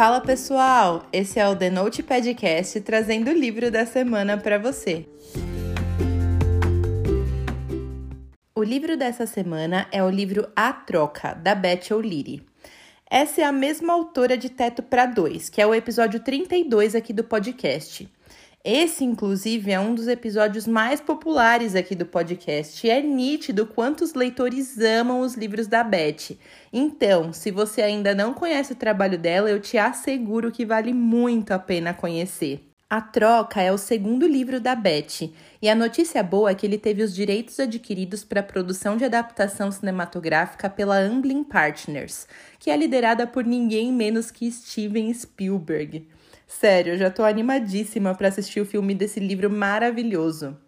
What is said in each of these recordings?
Fala pessoal, esse é o The Note Podcast trazendo o livro da semana para você. O livro dessa semana é o livro A Troca, da Beth O'Leary. Essa é a mesma autora de Teto para Dois, que é o episódio 32 aqui do podcast. Esse, inclusive, é um dos episódios mais populares aqui do podcast. E é nítido quantos leitores amam os livros da Beth. Então, se você ainda não conhece o trabalho dela, eu te asseguro que vale muito a pena conhecer. A Troca é o segundo livro da Beth, e a notícia boa é que ele teve os direitos adquiridos para a produção de adaptação cinematográfica pela Amblin Partners, que é liderada por ninguém menos que Steven Spielberg. Sério, já tô animadíssima para assistir o filme desse livro maravilhoso.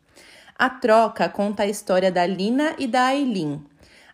A Troca conta a história da Lina e da Aileen.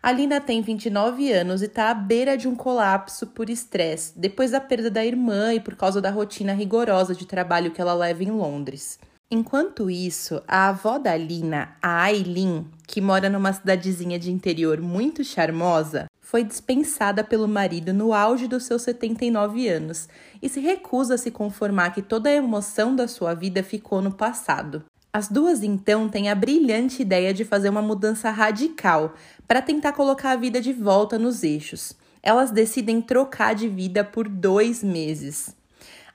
A Lina tem 29 anos e está à beira de um colapso por estresse, depois da perda da irmã e por causa da rotina rigorosa de trabalho que ela leva em Londres. Enquanto isso, a avó da Lina, a Aileen, que mora numa cidadezinha de interior muito charmosa, foi dispensada pelo marido no auge dos seus 79 anos e se recusa a se conformar que toda a emoção da sua vida ficou no passado. As duas então têm a brilhante ideia de fazer uma mudança radical para tentar colocar a vida de volta nos eixos. Elas decidem trocar de vida por dois meses.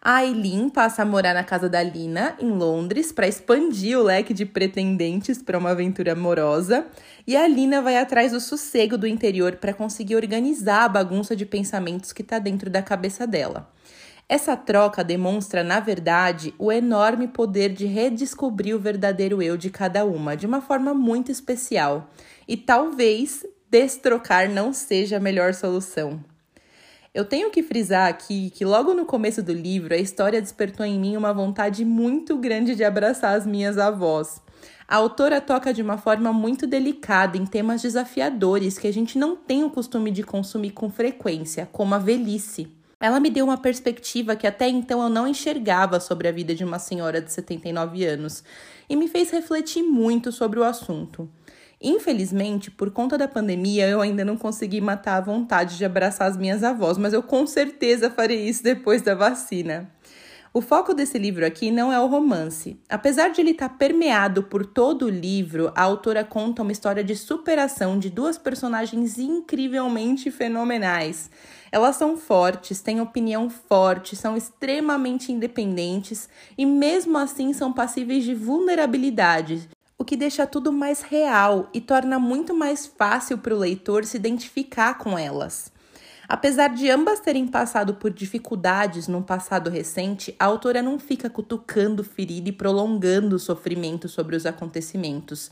A Aileen passa a morar na casa da Lina, em Londres, para expandir o leque de pretendentes para uma aventura amorosa. E a Lina vai atrás do sossego do interior para conseguir organizar a bagunça de pensamentos que está dentro da cabeça dela. Essa troca demonstra, na verdade, o enorme poder de redescobrir o verdadeiro eu de cada uma, de uma forma muito especial. E talvez destrocar não seja a melhor solução. Eu tenho que frisar aqui que logo no começo do livro a história despertou em mim uma vontade muito grande de abraçar as minhas avós. A autora toca de uma forma muito delicada em temas desafiadores que a gente não tem o costume de consumir com frequência, como a velhice. Ela me deu uma perspectiva que até então eu não enxergava sobre a vida de uma senhora de 79 anos e me fez refletir muito sobre o assunto. Infelizmente, por conta da pandemia, eu ainda não consegui matar a vontade de abraçar as minhas avós, mas eu com certeza farei isso depois da vacina. O foco desse livro aqui não é o romance. Apesar de ele estar permeado por todo o livro, a autora conta uma história de superação de duas personagens incrivelmente fenomenais. Elas são fortes, têm opinião forte, são extremamente independentes e, mesmo assim, são passíveis de vulnerabilidade, o que deixa tudo mais real e torna muito mais fácil para o leitor se identificar com elas. Apesar de ambas terem passado por dificuldades num passado recente, a autora não fica cutucando ferida e prolongando o sofrimento sobre os acontecimentos.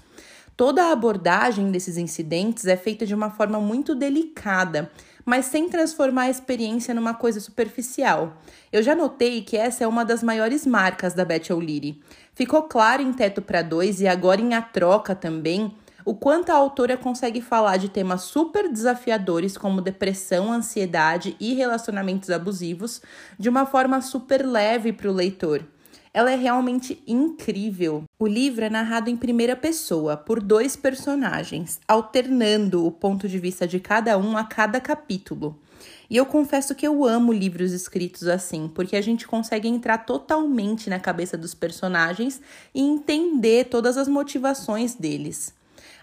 Toda a abordagem desses incidentes é feita de uma forma muito delicada, mas sem transformar a experiência numa coisa superficial. Eu já notei que essa é uma das maiores marcas da Beth O'Leary. Ficou claro em Teto para Dois e agora em A Troca também o quanto a autora consegue falar de temas super desafiadores como depressão, ansiedade e relacionamentos abusivos de uma forma super leve para o leitor. Ela é realmente incrível. O livro é narrado em primeira pessoa por dois personagens, alternando o ponto de vista de cada um a cada capítulo. E eu confesso que eu amo livros escritos assim, porque a gente consegue entrar totalmente na cabeça dos personagens e entender todas as motivações deles.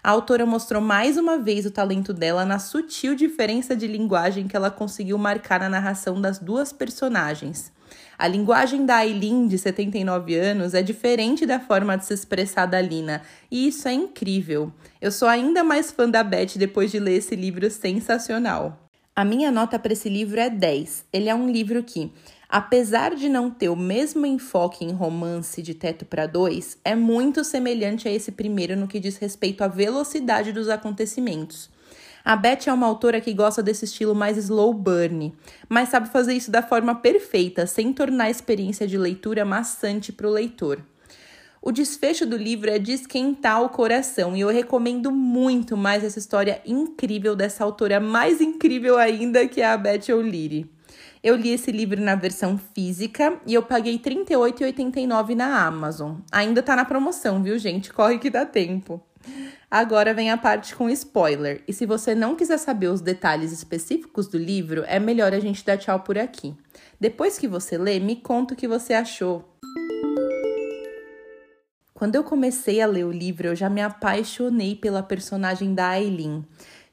A autora mostrou mais uma vez o talento dela na sutil diferença de linguagem que ela conseguiu marcar na narração das duas personagens. A linguagem da Aileen, de 79 anos, é diferente da forma de se expressar da Lina, e isso é incrível. Eu sou ainda mais fã da Beth depois de ler esse livro sensacional. A minha nota para esse livro é 10. Ele é um livro que, apesar de não ter o mesmo enfoque em romance de Teto para Dois, é muito semelhante a esse primeiro no que diz respeito à velocidade dos acontecimentos. A Beth é uma autora que gosta desse estilo mais slow burn, mas sabe fazer isso da forma perfeita, sem tornar a experiência de leitura maçante para o leitor. O desfecho do livro é de esquentar o coração e eu recomendo muito mais essa história incrível dessa autora mais incrível ainda que é a Beth O'Leary. Eu li esse livro na versão física e eu paguei R$ 38,89 na Amazon. Ainda tá na promoção, viu, gente? Corre que dá tempo. Agora vem a parte com spoiler. E se você não quiser saber os detalhes específicos do livro, é melhor a gente dar tchau por aqui. Depois que você lê, me conta o que você achou. Quando eu comecei a ler o livro, eu já me apaixonei pela personagem da Aileen.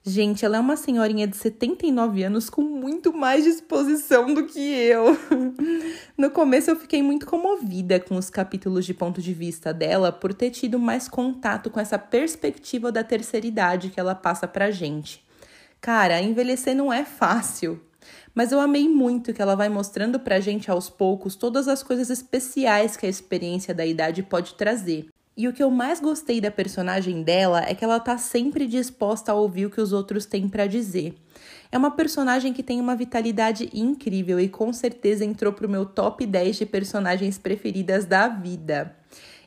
Gente, ela é uma senhorinha de 79 anos com muito mais disposição do que eu. No começo eu fiquei muito comovida com os capítulos de ponto de vista dela por ter tido mais contato com essa perspectiva da terceira idade que ela passa pra gente. Cara, envelhecer não é fácil. Mas eu amei muito que ela vai mostrando pra gente aos poucos todas as coisas especiais que a experiência da idade pode trazer. E o que eu mais gostei da personagem dela é que ela tá sempre disposta a ouvir o que os outros têm para dizer. É uma personagem que tem uma vitalidade incrível e com certeza entrou pro meu top 10 de personagens preferidas da vida.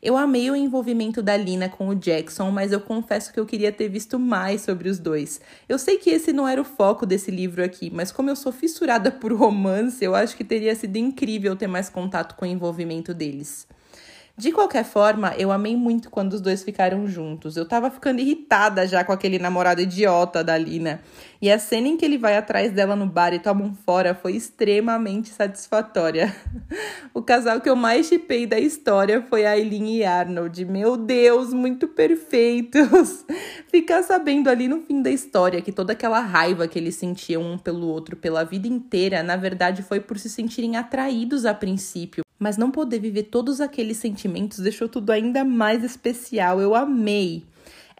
Eu amei o envolvimento da Lina com o Jackson, mas eu confesso que eu queria ter visto mais sobre os dois. Eu sei que esse não era o foco desse livro aqui, mas como eu sou fissurada por romance, eu acho que teria sido incrível ter mais contato com o envolvimento deles. De qualquer forma, eu amei muito quando os dois ficaram juntos. Eu tava ficando irritada já com aquele namorado idiota da Lina. E a cena em que ele vai atrás dela no bar e toma um fora foi extremamente satisfatória. o casal que eu mais chipei da história foi a Eileen e Arnold. Meu Deus, muito perfeitos! Ficar sabendo ali no fim da história que toda aquela raiva que eles sentiam um pelo outro pela vida inteira, na verdade foi por se sentirem atraídos a princípio mas não poder viver todos aqueles sentimentos deixou tudo ainda mais especial. Eu amei.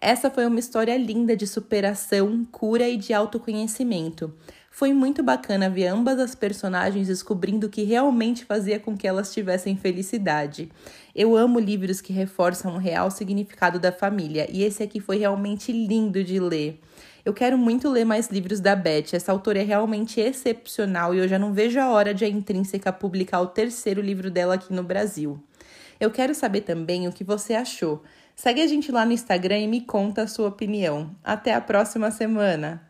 Essa foi uma história linda de superação, cura e de autoconhecimento. Foi muito bacana ver ambas as personagens descobrindo o que realmente fazia com que elas tivessem felicidade. Eu amo livros que reforçam o real significado da família e esse aqui foi realmente lindo de ler. Eu quero muito ler mais livros da Beth. Essa autora é realmente excepcional e eu já não vejo a hora de a Intrínseca publicar o terceiro livro dela aqui no Brasil. Eu quero saber também o que você achou. Segue a gente lá no Instagram e me conta a sua opinião. Até a próxima semana!